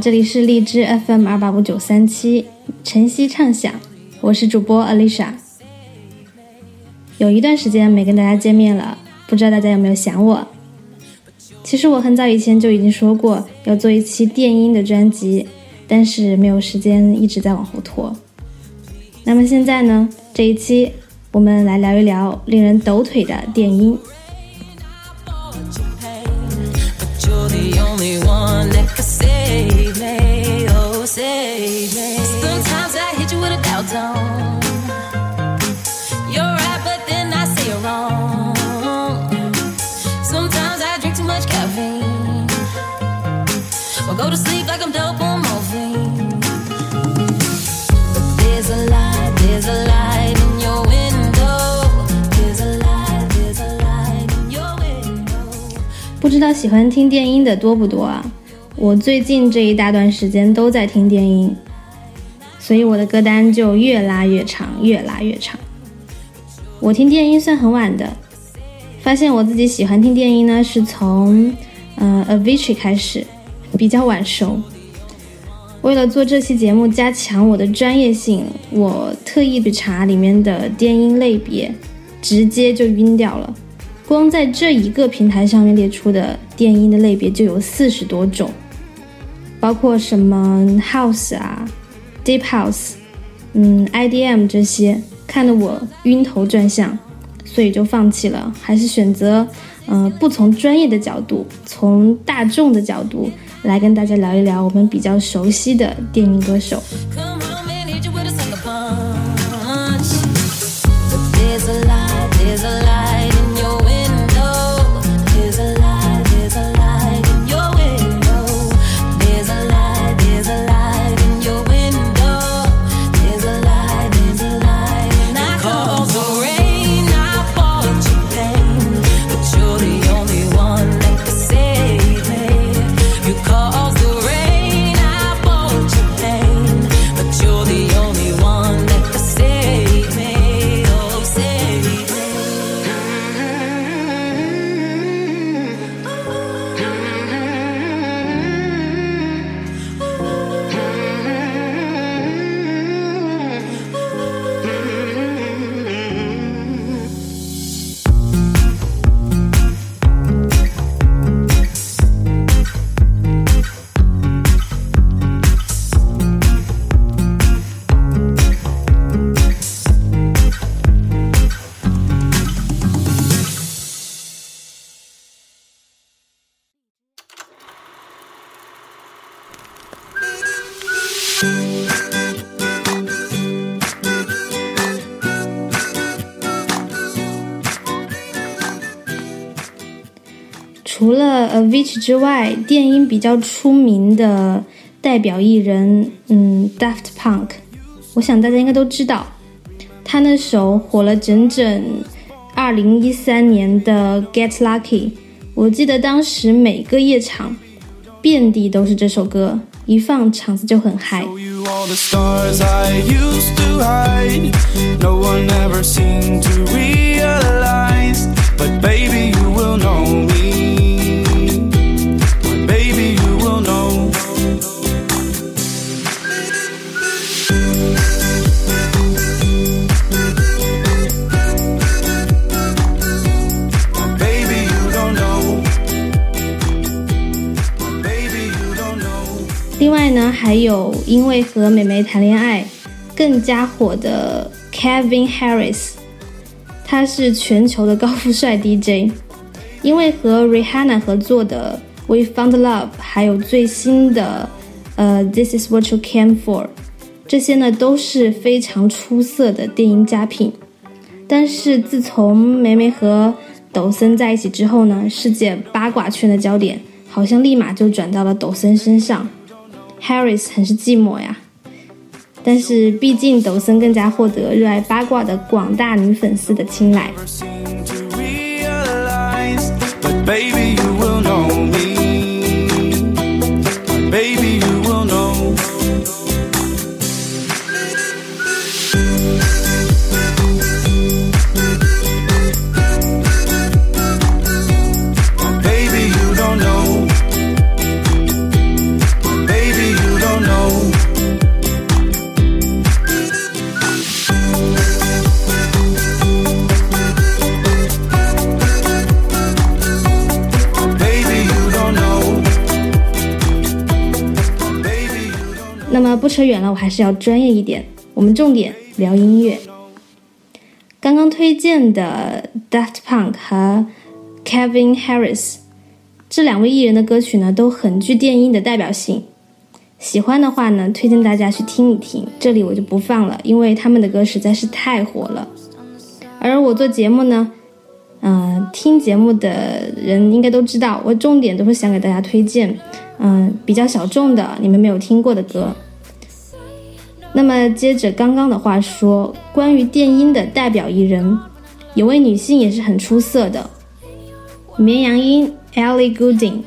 这里是荔枝 FM 二八五九三七晨曦畅想，我是主播 Alicia。有一段时间没跟大家见面了，不知道大家有没有想我？其实我很早以前就已经说过要做一期电音的专辑，但是没有时间，一直在往后拖。那么现在呢，这一期我们来聊一聊令人抖腿的电音。知道喜欢听电音的多不多啊？我最近这一大段时间都在听电音，所以我的歌单就越拉越长，越拉越长。我听电音算很晚的，发现我自己喜欢听电音呢，是从嗯 Avicii 开始，比较晚熟。为了做这期节目，加强我的专业性，我特意去查里面的电音类别，直接就晕掉了。光在这一个平台上面列出的电音的类别就有四十多种，包括什么 House 啊、Deep House，嗯，IDM 这些，看得我晕头转向，所以就放弃了，还是选择，嗯，不从专业的角度，从大众的角度来跟大家聊一聊我们比较熟悉的电音歌手。除了 Avicii 之外，电音比较出名的代表艺人，嗯，Daft Punk，我想大家应该都知道，他那首火了整整二零一三年的 Get Lucky，我记得当时每个夜场遍地都是这首歌，一放场子就很嗨。另外还有因为和美眉谈恋爱更加火的 Kevin Harris，他是全球的高富帅 DJ。因为和 Rihanna 合作的 We Found Love，还有最新的呃 This Is What You Came For，这些呢都是非常出色的电音佳品。但是自从美美和抖森在一起之后呢，世界八卦圈的焦点好像立马就转到了抖森身上。Harris 很是寂寞呀，但是毕竟抖森更加获得热爱八卦的广大女粉丝的青睐。不扯远了，我还是要专业一点，我们重点聊音乐。刚刚推荐的 Daft Punk 和 Kevin Harris 这两位艺人的歌曲呢，都很具电音的代表性。喜欢的话呢，推荐大家去听一听。这里我就不放了，因为他们的歌实在是太火了。而我做节目呢，嗯，听节目的人应该都知道，我重点都是想给大家推荐。嗯，比较小众的，你们没有听过的歌。那么接着刚刚的话说，关于电音的代表艺人，有位女性也是很出色的，绵羊音 Ellie Goulding。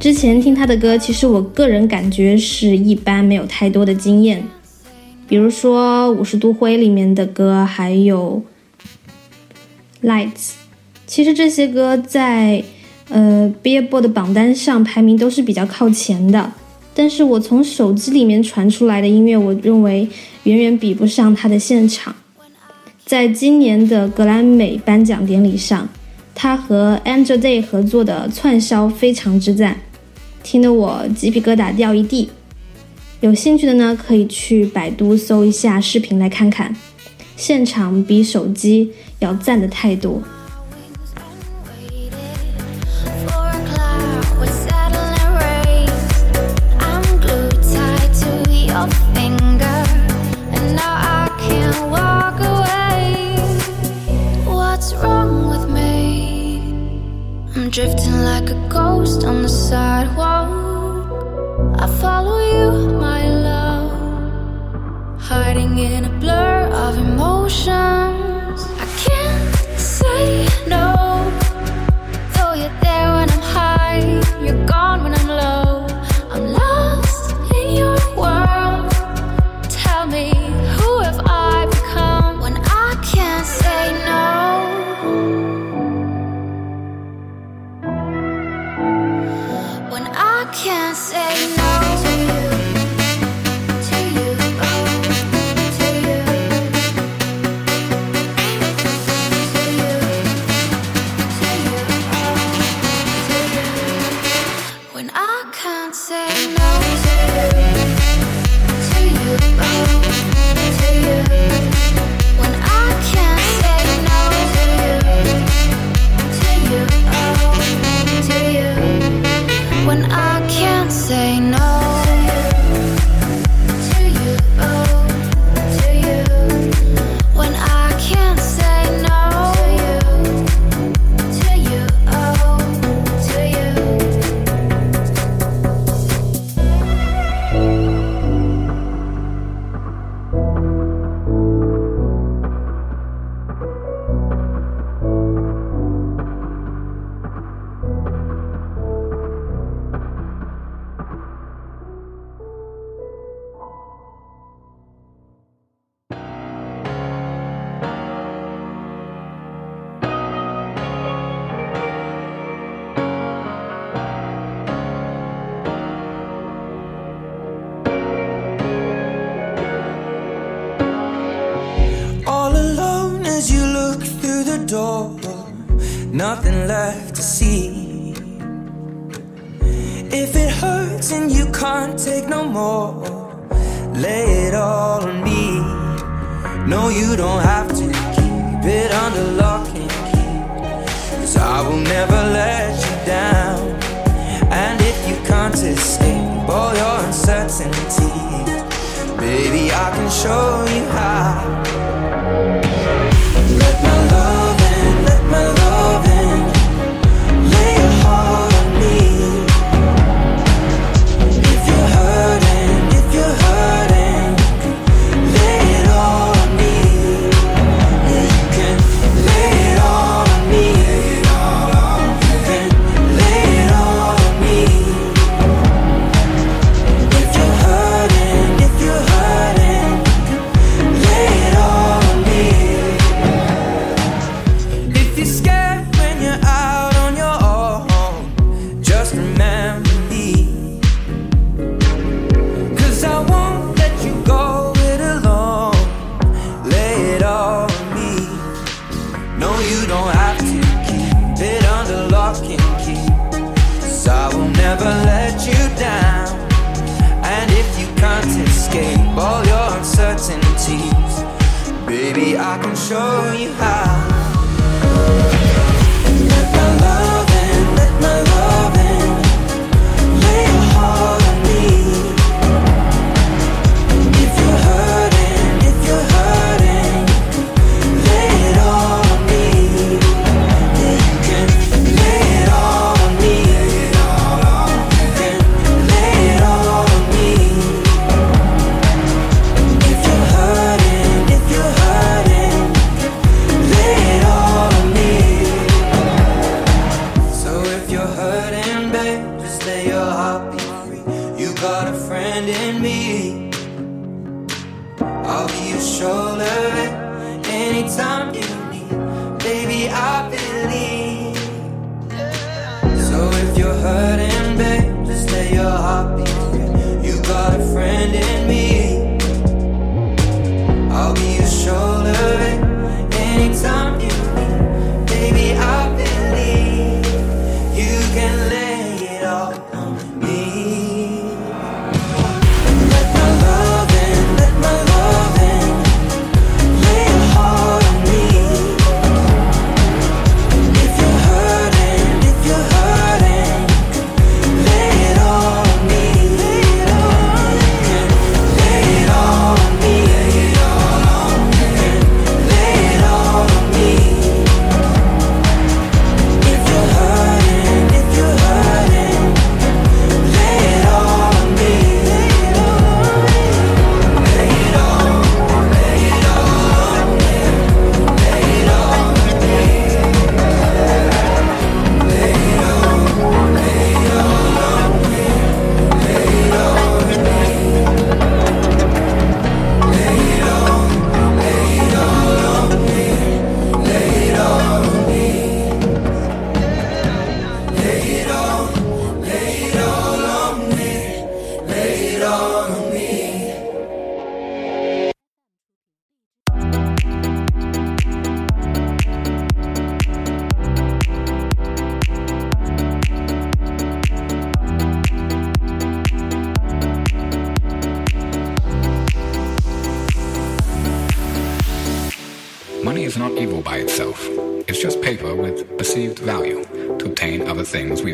之前听他的歌，其实我个人感觉是一般，没有太多的经验。比如说《五十度灰》里面的歌，还有《Lights》，其实这些歌在呃 Billboard 榜单上排名都是比较靠前的。但是我从手机里面传出来的音乐，我认为远远比不上他的现场。在今年的格莱美颁奖典礼上，他和 Angel Day 合作的串烧非常之赞。听得我鸡皮疙瘩掉一地，有兴趣的呢，可以去百度搜一下视频来看看，现场比手机要赞的太多。can't say no. I can show you how. never let you down. And if you can't escape all your uncertainties, baby, I can show you how. Let my love.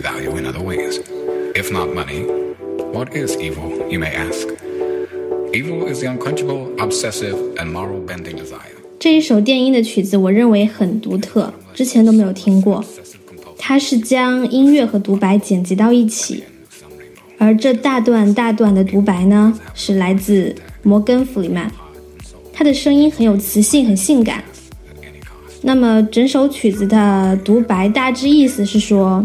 Value in other ways. If not money, what is evil, you may ask? Evil is the unquenchable, obsessive, and moral bending desire. 这一首电音的曲子，我认为很独特，之前都没有听过。它是将音乐和独白剪辑到一起，而这大段大段的独白呢，是来自摩根·弗里曼，他的声音很有磁性，很性感。那么整首曲子的独白大致意思是说，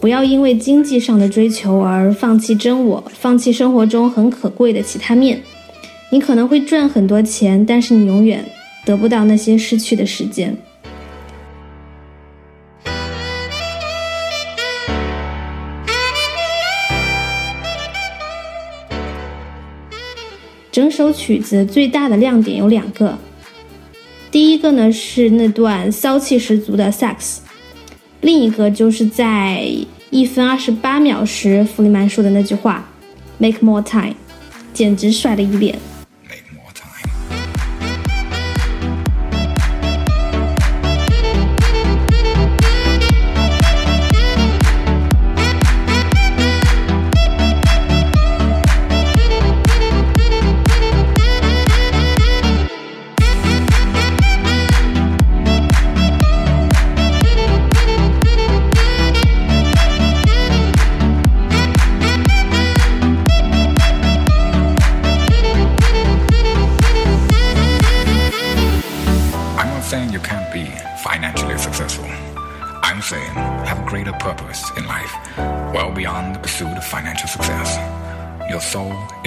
不要因为经济上的追求而放弃真我，放弃生活中很可贵的其他面。你可能会赚很多钱，但是你永远得不到那些失去的时间。整首曲子最大的亮点有两个，第一个呢是那段骚气十足的萨克斯，另一个就是在一分二十八秒时，弗里曼说的那句话 “make more time”，简直帅了一脸。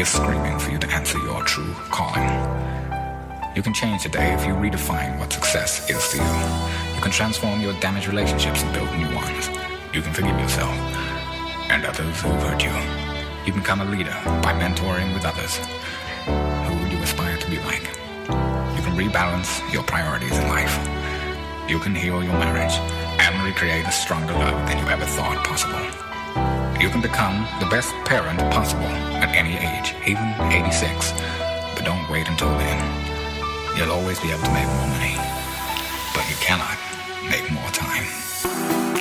Is screaming for you to answer your true calling. You can change today if you redefine what success is to you. You can transform your damaged relationships and build new ones. You can forgive yourself and others who hurt you. You can become a leader by mentoring with others who you aspire to be like. You can rebalance your priorities in life. You can heal your marriage and recreate a stronger love than you ever thought possible. You can become the best parent possible at any age, even 86. but don't wait until then. You'll always be able to make more money, but you cannot make more time.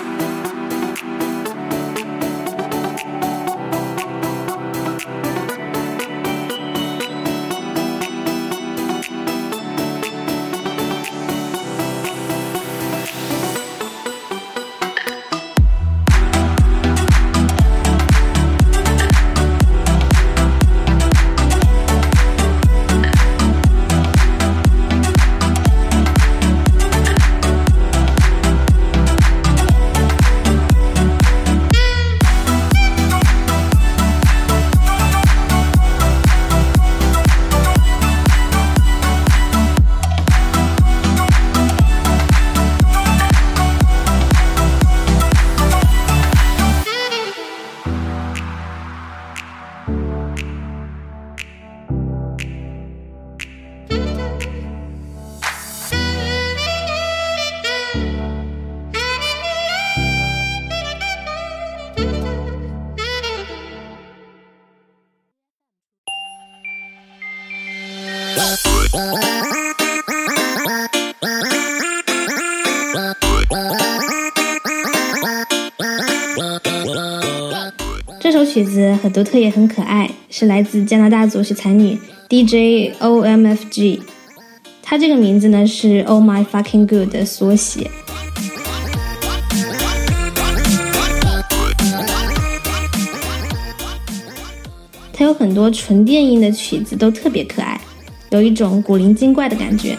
首曲子很独特也很可爱，是来自加拿大作曲才女 DJ OMFG。她这个名字呢是 Oh My Fucking Good 的缩写。它有很多纯电音的曲子都特别可爱，有一种古灵精怪的感觉。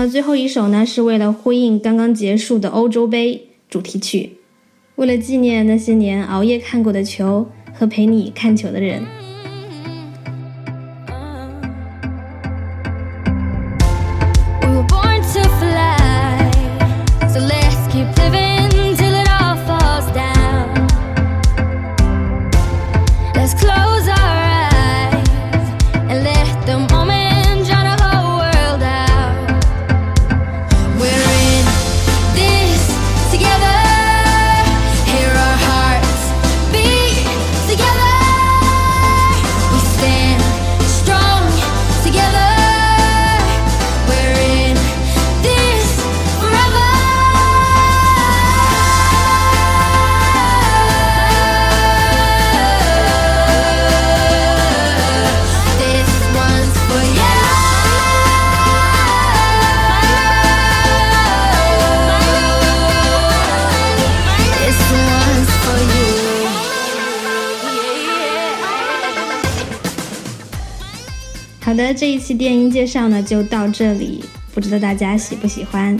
那最后一首呢，是为了呼应刚刚结束的欧洲杯主题曲，为了纪念那些年熬夜看过的球和陪你看球的人。这一期电音介绍呢就到这里，不知道大家喜不喜欢？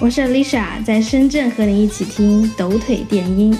我是 Lisa，在深圳和你一起听抖腿电音。